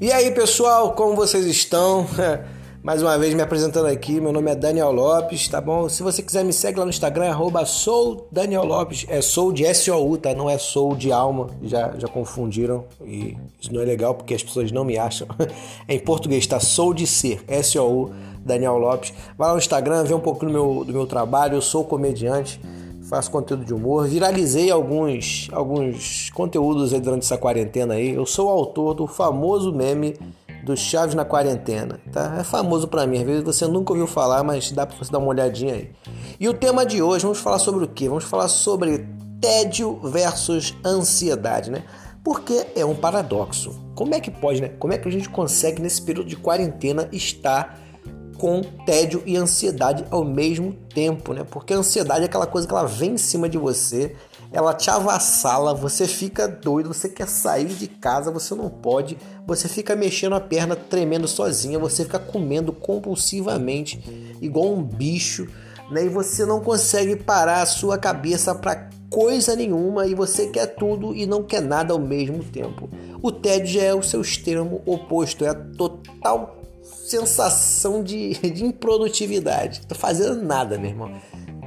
E aí, pessoal, como vocês estão? Mais uma vez me apresentando aqui, meu nome é Daniel Lopes, tá bom? Se você quiser me segue lá no Instagram, arroba sou Daniel Lopes, é sou de S-O-U, tá? Não é sou de alma, já, já confundiram e isso não é legal porque as pessoas não me acham. É em português, tá? Sou de ser, S-O-U, Daniel Lopes. Vai lá no Instagram, vê um pouco do meu, do meu trabalho, eu sou comediante faço conteúdo de humor, viralizei alguns, alguns conteúdos durante essa quarentena aí. Eu sou o autor do famoso meme do Chaves na quarentena, tá? É famoso para mim, às vezes você nunca ouviu falar, mas dá para você dar uma olhadinha aí. E o tema de hoje, vamos falar sobre o quê? Vamos falar sobre tédio versus ansiedade, né? Porque é um paradoxo. Como é que pode, né? Como é que a gente consegue nesse período de quarentena estar com tédio e ansiedade ao mesmo tempo, né? Porque a ansiedade é aquela coisa que ela vem em cima de você, ela te avassala, você fica doido, você quer sair de casa, você não pode, você fica mexendo a perna, tremendo sozinha, você fica comendo compulsivamente, igual um bicho, né? E você não consegue parar a sua cabeça para coisa nenhuma e você quer tudo e não quer nada ao mesmo tempo. O tédio é o seu extremo oposto, é a total sensação de, de improdutividade. Tô fazendo nada, meu irmão.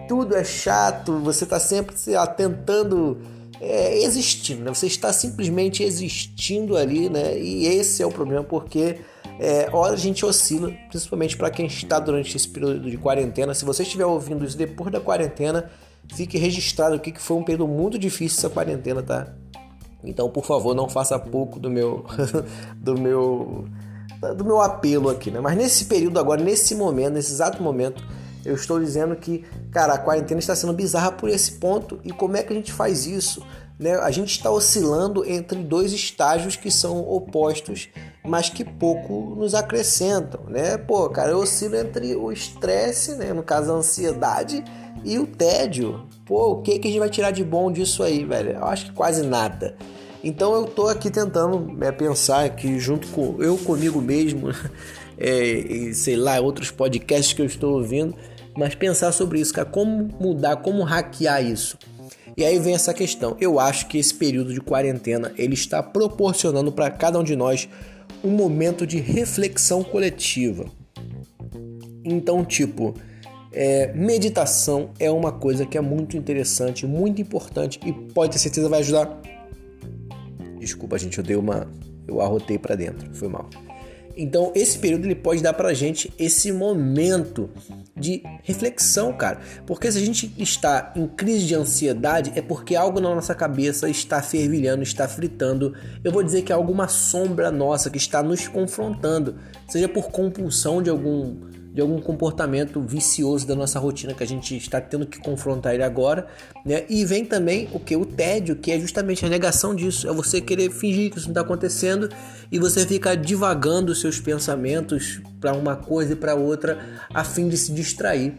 Tudo é chato, você tá sempre lá, tentando é, existindo, né? Você está simplesmente existindo ali, né? E esse é o problema, porque é, a gente oscila, principalmente para quem está durante esse período de quarentena. Se você estiver ouvindo isso depois da quarentena, fique registrado aqui que foi um período muito difícil essa quarentena, tá? Então, por favor, não faça pouco do meu do meu do meu apelo aqui, né? Mas nesse período agora, nesse momento, nesse exato momento, eu estou dizendo que, cara, a quarentena está sendo bizarra por esse ponto. E como é que a gente faz isso? Né? A gente está oscilando entre dois estágios que são opostos, mas que pouco nos acrescentam, né? Pô, cara, eu oscilo entre o estresse, né? No caso, a ansiedade e o tédio. Pô, o que, que a gente vai tirar de bom disso aí, velho? Eu acho que quase nada. Então eu tô aqui tentando é, pensar que junto com eu comigo mesmo, é, e sei lá, outros podcasts que eu estou ouvindo, mas pensar sobre isso, cara, como mudar, como hackear isso. E aí vem essa questão. Eu acho que esse período de quarentena ele está proporcionando para cada um de nós um momento de reflexão coletiva. Então, tipo, é, meditação é uma coisa que é muito interessante, muito importante e pode ter certeza vai ajudar Desculpa, gente, eu dei uma. Eu arrotei para dentro, foi mal. Então, esse período ele pode dar pra gente esse momento de reflexão, cara. Porque se a gente está em crise de ansiedade, é porque algo na nossa cabeça está fervilhando, está fritando. Eu vou dizer que é alguma sombra nossa que está nos confrontando, seja por compulsão de algum de algum comportamento vicioso da nossa rotina que a gente está tendo que confrontar ele agora, né? E vem também o que o tédio, que é justamente a negação disso, é você querer fingir que isso não está acontecendo e você ficar divagando seus pensamentos para uma coisa e para outra a fim de se distrair.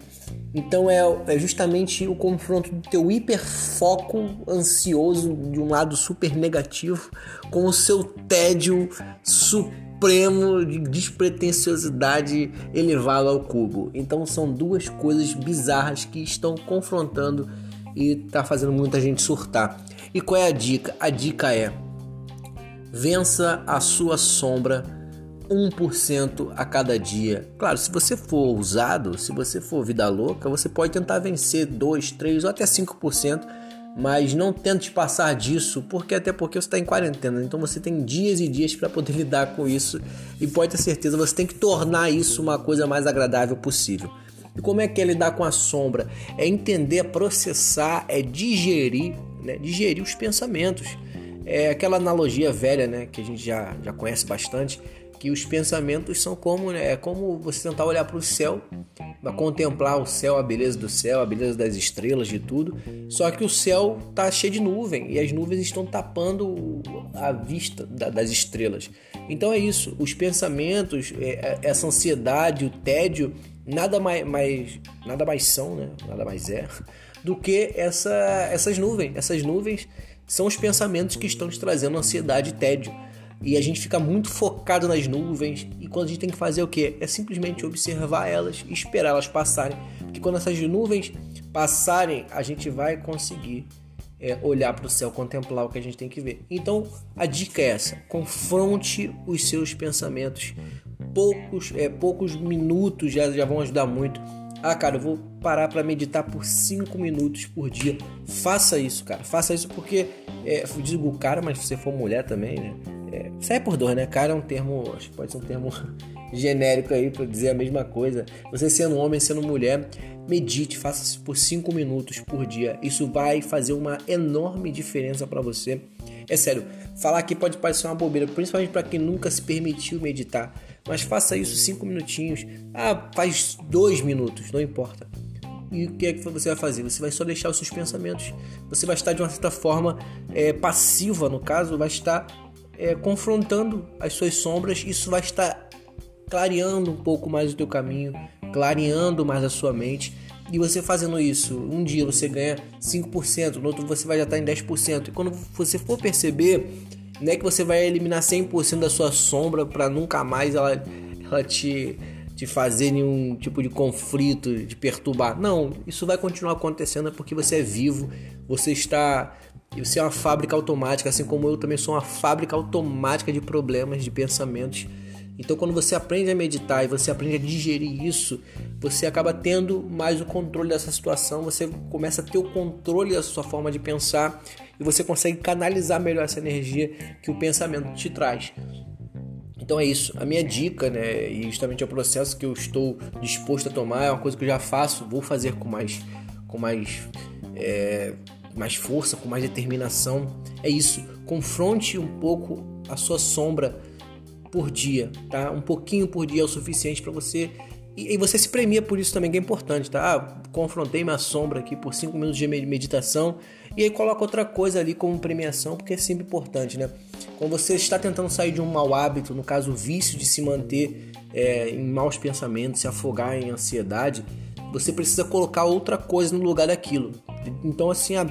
Então é, é justamente o confronto do teu hiperfoco ansioso de um lado super negativo com o seu tédio super supremo de despretensiosidade elevado ao cubo. Então são duas coisas bizarras que estão confrontando e tá fazendo muita gente surtar. E qual é a dica? A dica é: vença a sua sombra 1% a cada dia. Claro, se você for ousado, se você for vida louca, você pode tentar vencer 2, 3 ou até 5% mas não tente passar disso, porque até porque você está em quarentena, então você tem dias e dias para poder lidar com isso e pode ter certeza você tem que tornar isso uma coisa mais agradável possível. E como é que é lidar com a sombra? É entender, processar, é digerir, né? digerir os pensamentos. É aquela analogia velha, né, que a gente já, já conhece bastante, que os pensamentos são como, né, é como você tentar olhar para o céu, contemplar o céu, a beleza do céu, a beleza das estrelas, de tudo. Só que o céu tá cheio de nuvem e as nuvens estão tapando a vista das estrelas. Então é isso, os pensamentos, é, é, essa ansiedade, o tédio, nada mais, mais nada mais são, né? Nada mais é do que essa, essas nuvens. Essas nuvens são os pensamentos que estão te trazendo ansiedade e tédio e a gente fica muito focado nas nuvens e quando a gente tem que fazer o que? É simplesmente observar elas e esperar elas passarem, porque quando essas nuvens passarem, a gente vai conseguir é, olhar para o céu, contemplar o que a gente tem que ver. Então a dica é essa: confronte os seus pensamentos. Poucos, é, poucos minutos já, já vão ajudar muito. Ah, cara, eu vou parar para meditar por 5 minutos por dia. Faça isso, cara. Faça isso porque, é, digo cara, mas se você for mulher também, né? É, sai por dois, né? Cara é um termo, acho que pode ser um termo genérico aí para dizer a mesma coisa. Você sendo homem, sendo mulher, medite, faça isso por 5 minutos por dia. Isso vai fazer uma enorme diferença para você. É sério, falar aqui pode parecer uma bobeira, principalmente para quem nunca se permitiu meditar. Mas faça isso 5 minutinhos. Ah, faz 2 minutos, não importa. E o que é que você vai fazer? Você vai só deixar os seus pensamentos. Você vai estar de uma certa forma é, passiva, no caso, vai estar é, confrontando as suas sombras. Isso vai estar clareando um pouco mais o teu caminho, clareando mais a sua mente. E você fazendo isso, um dia você ganha 5%, no outro você vai já estar em 10%. E quando você for perceber, não é que você vai eliminar 100% da sua sombra para nunca mais ela, ela te, te fazer nenhum tipo de conflito, de perturbar. Não, isso vai continuar acontecendo porque você é vivo, você está. Você é uma fábrica automática, assim como eu também sou uma fábrica automática de problemas, de pensamentos então, quando você aprende a meditar e você aprende a digerir isso, você acaba tendo mais o controle dessa situação, você começa a ter o controle da sua forma de pensar e você consegue canalizar melhor essa energia que o pensamento te traz. Então é isso, a minha dica, né, e justamente é o processo que eu estou disposto a tomar, é uma coisa que eu já faço, vou fazer com mais, com mais, é, mais força, com mais determinação. É isso, confronte um pouco a sua sombra por dia, tá? Um pouquinho por dia é o suficiente para você e, e, você se premia por isso também, que é importante, tá? Ah, confrontei minha sombra aqui por 5 minutos de meditação e aí coloca outra coisa ali como premiação, porque é sempre importante, né? Quando você está tentando sair de um mau hábito, no caso o vício de se manter é, em maus pensamentos, se afogar em ansiedade, você precisa colocar outra coisa no lugar daquilo. Então assim, ah,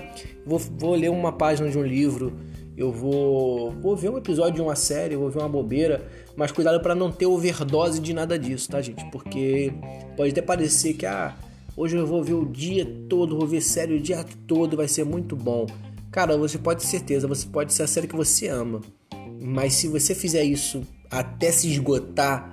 vou, vou ler uma página de um livro, eu vou, vou ver um episódio de uma série, vou ver uma bobeira, mas cuidado para não ter overdose de nada disso, tá, gente? Porque pode até parecer que ah, hoje eu vou ver o dia todo, vou ver série o dia todo, vai ser muito bom. Cara, você pode ter certeza, você pode ser a série que você ama, mas se você fizer isso até se esgotar,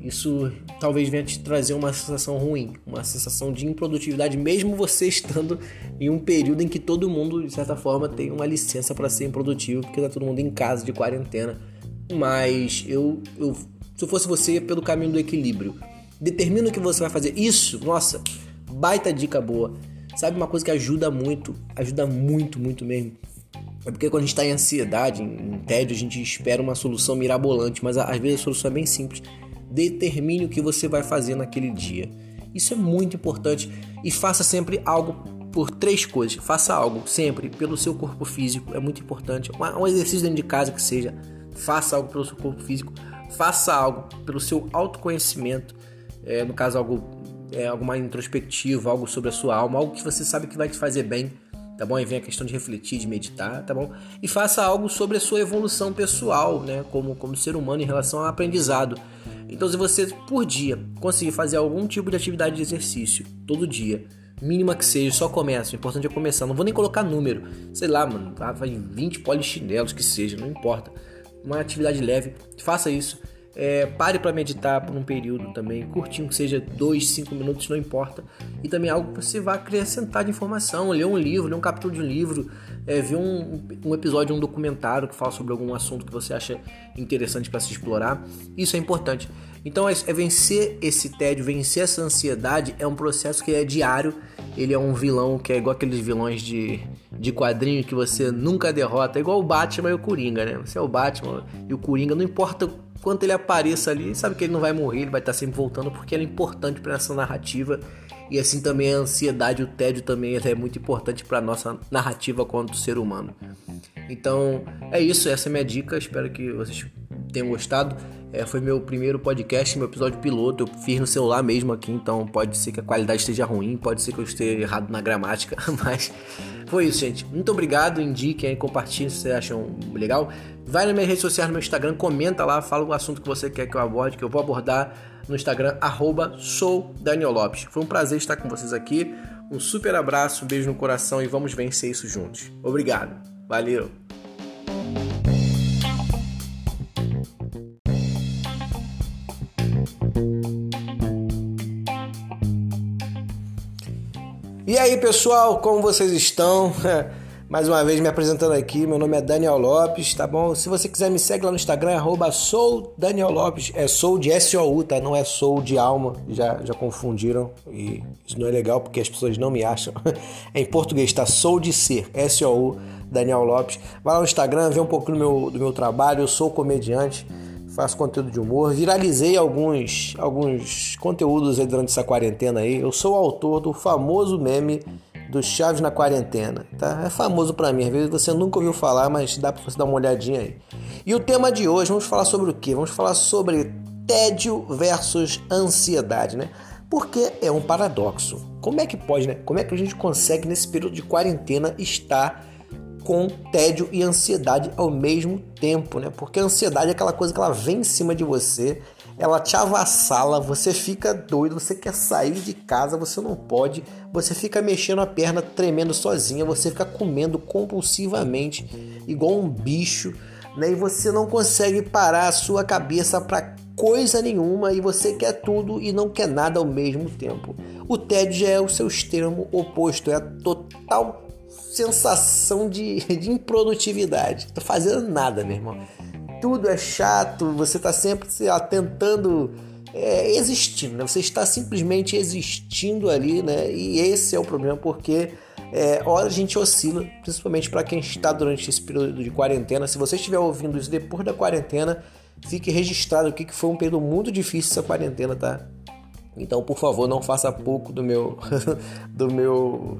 isso talvez venha te trazer uma sensação ruim, uma sensação de improdutividade, mesmo você estando em um período em que todo mundo, de certa forma, tem uma licença para ser improdutivo, porque tá todo mundo em casa de quarentena. Mas eu, eu se eu fosse você, pelo caminho do equilíbrio. Determina o que você vai fazer. Isso, nossa, baita dica boa. Sabe uma coisa que ajuda muito, ajuda muito, muito mesmo. É porque quando a gente está em ansiedade, em tédio, a gente espera uma solução mirabolante, mas às vezes a solução é bem simples determine o que você vai fazer naquele dia. Isso é muito importante e faça sempre algo por três coisas. Faça algo sempre pelo seu corpo físico, é muito importante. Um exercício dentro de casa que seja, faça algo pelo seu corpo físico, faça algo pelo seu autoconhecimento, é, no caso algo é, algo mais introspectivo, algo sobre a sua alma, algo que você sabe que vai te fazer bem tá bom? Aí vem a questão de refletir, de meditar, tá bom? E faça algo sobre a sua evolução pessoal, né? Como, como ser humano em relação ao aprendizado. Então, se você por dia conseguir fazer algum tipo de atividade de exercício todo dia, mínima que seja, só começa. O importante é começar. Não vou nem colocar número. Sei lá, mano, vai 20 polichinelos que seja, não importa. Uma atividade leve, faça isso. É, pare para meditar por um período também, curtinho, que seja 2, 5 minutos, não importa. E também algo que você vai acrescentar de informação, ler um livro, ler um capítulo de um livro, é, ver um, um episódio, um documentário que fala sobre algum assunto que você acha interessante para se explorar. Isso é importante. Então é, é vencer esse tédio, vencer essa ansiedade é um processo que é diário. Ele é um vilão que é igual aqueles vilões de, de quadrinho que você nunca derrota, é igual o Batman e o Coringa, né? Você é o Batman e o Coringa, não importa quanto ele apareça ali, sabe que ele não vai morrer, ele vai estar sempre voltando porque ele é importante para essa narrativa. E assim também a ansiedade, o tédio também é muito importante para nossa narrativa quanto ser humano. Então é isso, essa é minha dica. Espero que vocês tenham gostado. É, foi meu primeiro podcast, meu episódio piloto. Eu fiz no celular mesmo aqui, então pode ser que a qualidade esteja ruim, pode ser que eu esteja errado na gramática, mas foi isso, gente. Muito obrigado. Indiquem aí, compartilhem se vocês acham legal. Vai nas minhas redes sociais, no meu Instagram, comenta lá, fala o assunto que você quer que eu aborde, que eu vou abordar no Instagram, arroba sou Daniel Lopes. Foi um prazer estar com vocês aqui. Um super abraço, um beijo no coração e vamos vencer isso juntos. Obrigado. Valeu. E aí, pessoal, como vocês estão? Mais uma vez me apresentando aqui, meu nome é Daniel Lopes, tá bom? Se você quiser me segue lá no Instagram, arroba sou Daniel Lopes, é sou de S-O-U, tá? Não é sou de alma, já, já confundiram e isso não é legal porque as pessoas não me acham. É em português, tá? Sou de ser, S-O-U, Daniel Lopes. Vai lá no Instagram, vê um pouco do meu, do meu trabalho, eu sou comediante, faço conteúdo de humor, viralizei alguns, alguns conteúdos aí durante essa quarentena aí. Eu sou o autor do famoso meme do Chaves na quarentena, tá? É famoso para mim, às vezes você nunca ouviu falar, mas dá para você dar uma olhadinha aí. E o tema de hoje, vamos falar sobre o quê? Vamos falar sobre tédio versus ansiedade, né? Porque é um paradoxo. Como é que pode, né? Como é que a gente consegue nesse período de quarentena estar com tédio e ansiedade ao mesmo tempo, né? Porque a ansiedade é aquela coisa que ela vem em cima de você, ela te avassala, você fica doido, você quer sair de casa, você não pode, você fica mexendo a perna, tremendo sozinha, você fica comendo compulsivamente, igual um bicho, né? E você não consegue parar a sua cabeça para coisa nenhuma e você quer tudo e não quer nada ao mesmo tempo. O tédio é o seu extremo oposto, é a total sensação de, de improdutividade. Tô fazendo nada, meu irmão tudo é chato, você está sempre lá, tentando é, né? Você está simplesmente existindo ali, né? E esse é o problema, porque é, hora a gente oscila, principalmente para quem está durante esse período de quarentena. Se você estiver ouvindo isso depois da quarentena, fique registrado aqui que foi um período muito difícil essa quarentena, tá? Então, por favor, não faça pouco do meu do meu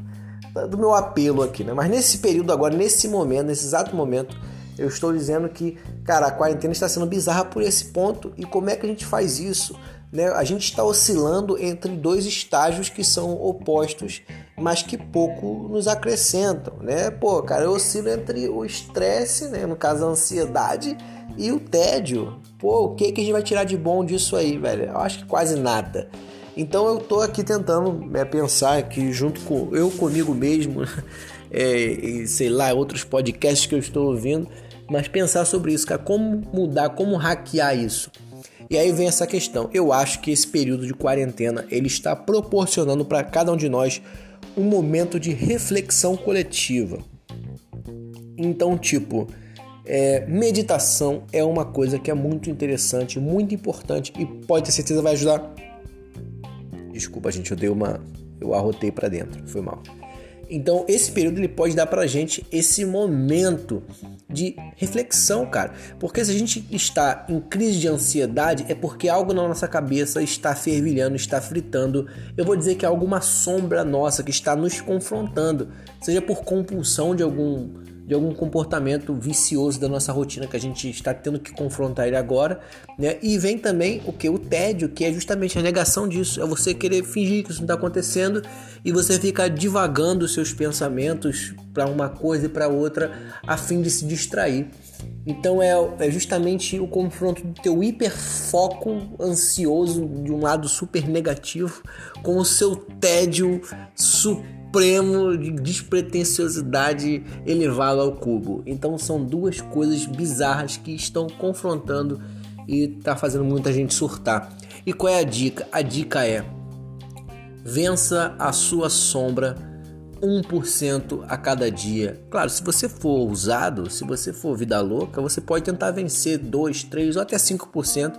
do meu apelo aqui, né? Mas nesse período agora, nesse momento, nesse exato momento, eu estou dizendo que, cara, a quarentena está sendo bizarra por esse ponto. E como é que a gente faz isso? Né? A gente está oscilando entre dois estágios que são opostos, mas que pouco nos acrescentam, né? Pô, cara, eu oscilo entre o estresse, né? No caso, a ansiedade e o tédio. Pô, o que, que a gente vai tirar de bom disso aí, velho? Eu acho que quase nada. Então eu tô aqui tentando é, pensar aqui junto com eu comigo mesmo, é, e sei lá, outros podcasts que eu estou ouvindo mas pensar sobre isso, cara, como mudar, como hackear isso. E aí vem essa questão. Eu acho que esse período de quarentena ele está proporcionando para cada um de nós um momento de reflexão coletiva. Então, tipo, é, meditação é uma coisa que é muito interessante, muito importante e pode ter certeza vai ajudar. Desculpa, gente, eu dei uma, eu arrotei para dentro, foi mal. Então, esse período ele pode dar pra gente esse momento de reflexão, cara. Porque se a gente está em crise de ansiedade, é porque algo na nossa cabeça está fervilhando, está fritando. Eu vou dizer que é alguma sombra nossa que está nos confrontando, seja por compulsão de algum de algum comportamento vicioso da nossa rotina que a gente está tendo que confrontar ele agora, né? E vem também o que o tédio, que é justamente a negação disso, é você querer fingir que isso não está acontecendo e você fica divagando seus pensamentos para uma coisa e para outra a fim de se distrair. Então é, é justamente o confronto do teu hiperfoco ansioso de um lado super negativo com o seu tédio super supremo de despretensiosidade elevado ao cubo. Então são duas coisas bizarras que estão confrontando e tá fazendo muita gente surtar. E qual é a dica? A dica é: vença a sua sombra 1% a cada dia. Claro, se você for ousado, se você for vida louca, você pode tentar vencer 2, 3 ou até 5%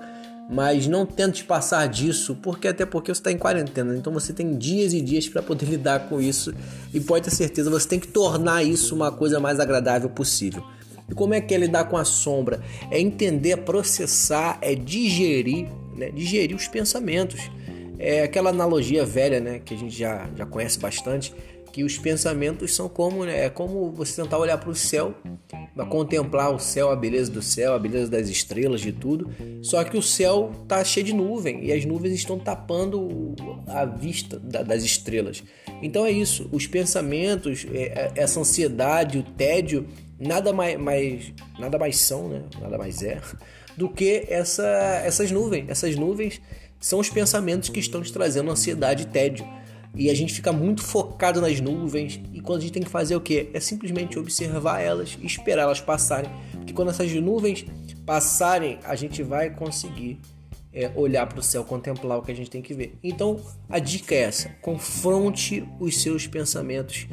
mas não tente passar disso, porque até porque você está em quarentena, então você tem dias e dias para poder lidar com isso e pode ter certeza você tem que tornar isso uma coisa mais agradável possível. E como é que é lidar com a sombra? É entender, processar, é digerir, né? digerir os pensamentos. É aquela analogia velha, né, que a gente já, já conhece bastante, que os pensamentos são como, né, é como você tentar olhar para o céu, contemplar o céu, a beleza do céu, a beleza das estrelas, de tudo. Só que o céu tá cheio de nuvem e as nuvens estão tapando a vista das estrelas. Então é isso, os pensamentos, é, é, essa ansiedade, o tédio, nada mais, mais nada mais são, né? Nada mais é do que essa, essas nuvens. Essas nuvens são os pensamentos que estão te trazendo ansiedade e tédio. E a gente fica muito focado nas nuvens. E quando a gente tem que fazer o que? É simplesmente observar elas e esperar elas passarem. Porque quando essas nuvens passarem, a gente vai conseguir é, olhar para o céu, contemplar o que a gente tem que ver. Então a dica é essa: confronte os seus pensamentos.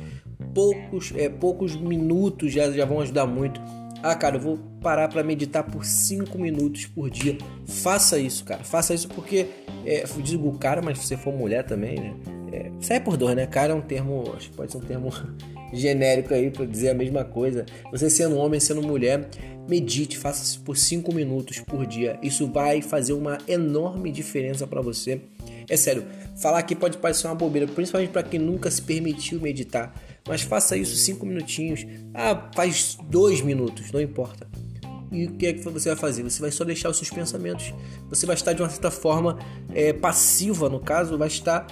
Poucos, é, poucos minutos já, já vão ajudar muito. Ah, cara, eu vou parar para meditar por 5 minutos por dia. Faça isso, cara. Faça isso porque, é, digo cara, mas se você for mulher também, né? É, sai por dor, né? Cara é um termo, acho que pode ser um termo genérico aí para dizer a mesma coisa. Você sendo homem, sendo mulher, medite, faça isso por 5 minutos por dia. Isso vai fazer uma enorme diferença para você. É sério, falar aqui pode parecer uma bobeira, principalmente para quem nunca se permitiu meditar. Mas faça isso 5 minutinhos. Ah, faz 2 minutos, não importa. E o que é que você vai fazer? Você vai só deixar os seus pensamentos. Você vai estar de uma certa forma é, passiva, no caso, vai estar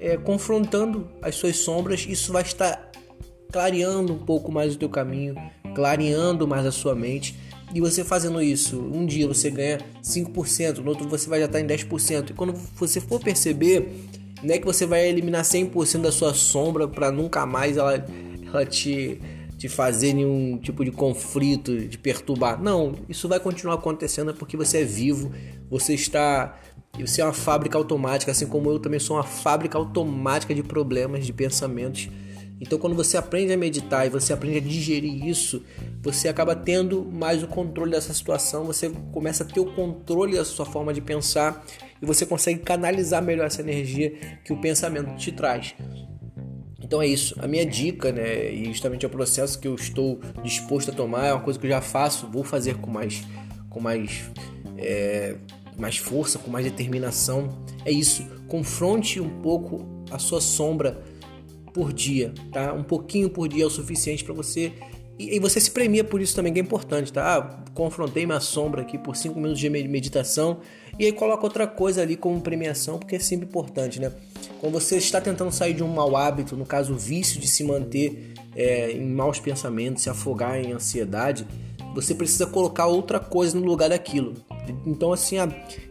é, confrontando as suas sombras. Isso vai estar clareando um pouco mais o teu caminho, clareando mais a sua mente. E você fazendo isso, um dia você ganha 5%, no outro você vai já estar em 10%. E quando você for perceber, não é que você vai eliminar 100% da sua sombra para nunca mais ela, ela te, te fazer nenhum tipo de conflito, de perturbar. Não, isso vai continuar acontecendo porque você é vivo, você está. Você é uma fábrica automática, assim como eu também sou uma fábrica automática de problemas, de pensamentos então, quando você aprende a meditar e você aprende a digerir isso, você acaba tendo mais o controle dessa situação, você começa a ter o controle da sua forma de pensar e você consegue canalizar melhor essa energia que o pensamento te traz. Então é isso. A minha dica, né, e justamente é o processo que eu estou disposto a tomar, é uma coisa que eu já faço, vou fazer com mais, com mais, é, mais força, com mais determinação. É isso. Confronte um pouco a sua sombra por dia, tá? Um pouquinho por dia é o suficiente para você e, e, você se premia por isso também, que é importante, tá? Ah, confrontei minha sombra aqui por 5 minutos de meditação e aí coloca outra coisa ali como premiação, porque é sempre importante, né? Quando você está tentando sair de um mau hábito, no caso o vício de se manter é, em maus pensamentos, se afogar em ansiedade, você precisa colocar outra coisa no lugar daquilo. Então assim, ah,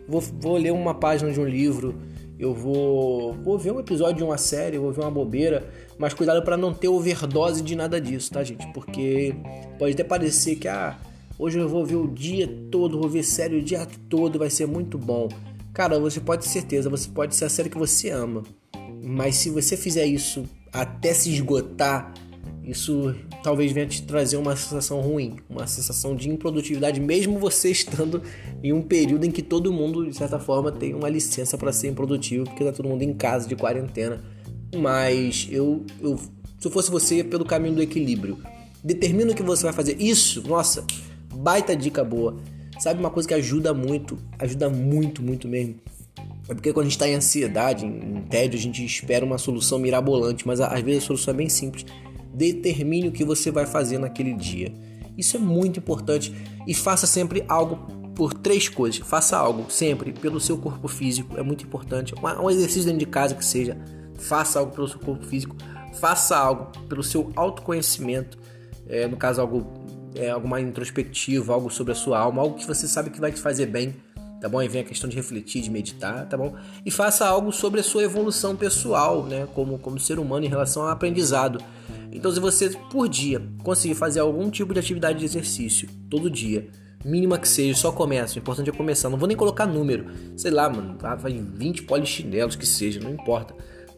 vou, vou ler uma página de um livro, eu vou, vou ver um episódio de uma série, vou ver uma bobeira, mas cuidado para não ter overdose de nada disso, tá, gente? Porque pode até parecer que ah, hoje eu vou ver o dia todo, vou ver série o dia todo, vai ser muito bom. Cara, você pode ter certeza, você pode ser a série que você ama. Mas se você fizer isso até se esgotar, isso talvez venha te trazer uma sensação ruim, uma sensação de improdutividade, mesmo você estando em um período em que todo mundo, de certa forma, tem uma licença para ser improdutivo, porque tá todo mundo em casa de quarentena. Mas eu, eu se eu fosse você, pelo caminho do equilíbrio. Determina o que você vai fazer. Isso, nossa, baita dica boa. Sabe uma coisa que ajuda muito, ajuda muito, muito mesmo. É porque quando a gente está em ansiedade, em tédio, a gente espera uma solução mirabolante, mas às vezes a solução é bem simples determine o que você vai fazer naquele dia. Isso é muito importante e faça sempre algo por três coisas. Faça algo sempre pelo seu corpo físico, é muito importante. Um exercício dentro de casa que seja. Faça algo pelo seu corpo físico. Faça algo pelo seu autoconhecimento. É, no caso, algo, é, algo algo sobre a sua alma, algo que você sabe que vai te fazer bem tá bom? Aí vem a questão de refletir, de meditar, tá bom? E faça algo sobre a sua evolução pessoal, né? Como, como ser humano em relação ao aprendizado. Então, se você por dia conseguir fazer algum tipo de atividade de exercício todo dia, mínima que seja, só começa. O importante é começar. Não vou nem colocar número, sei lá, mano, tá? vai 20 polichinelos que seja, não importa.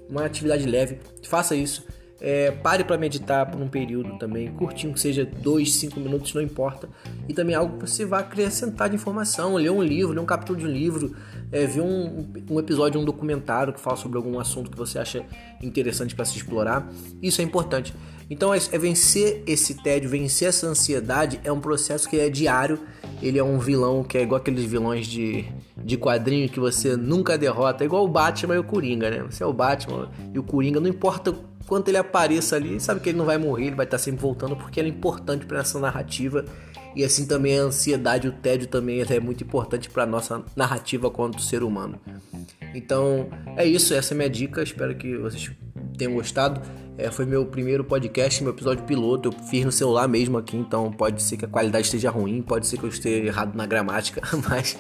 Uma atividade leve, faça isso. É, pare para meditar por um período também, curtinho, que seja 2, 5 minutos, não importa. E também algo que você vá acrescentar de informação, ler um livro, ler um capítulo de um livro, é, ver um, um episódio, um documentário que fala sobre algum assunto que você acha interessante para se explorar. Isso é importante. Então é, é vencer esse tédio, vencer essa ansiedade é um processo que é diário. Ele é um vilão que é igual aqueles vilões de, de quadrinho que você nunca derrota, é igual o Batman e o Coringa, né? Você é o Batman e o Coringa, não importa quanto ele apareça ali, sabe que ele não vai morrer, ele vai estar sempre voltando porque ele é importante para essa narrativa. E assim também a ansiedade, o tédio também é muito importante para nossa narrativa quanto ser humano. Então é isso, essa é a minha dica. Espero que vocês tenham gostado. É, foi meu primeiro podcast, meu episódio piloto. Eu fiz no celular mesmo aqui, então pode ser que a qualidade esteja ruim, pode ser que eu esteja errado na gramática, mas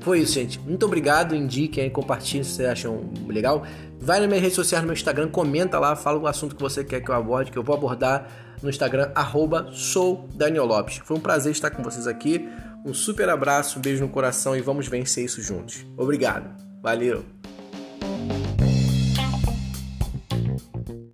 foi isso, gente. Muito obrigado, indiquem, compartilhem se vocês acham legal. Vai nas minhas redes sociais, no meu Instagram, comenta lá, fala o assunto que você quer que eu aborde, que eu vou abordar no Instagram, arroba. Foi um prazer estar com vocês aqui. Um super abraço, um beijo no coração e vamos vencer isso juntos. Obrigado. Valeu!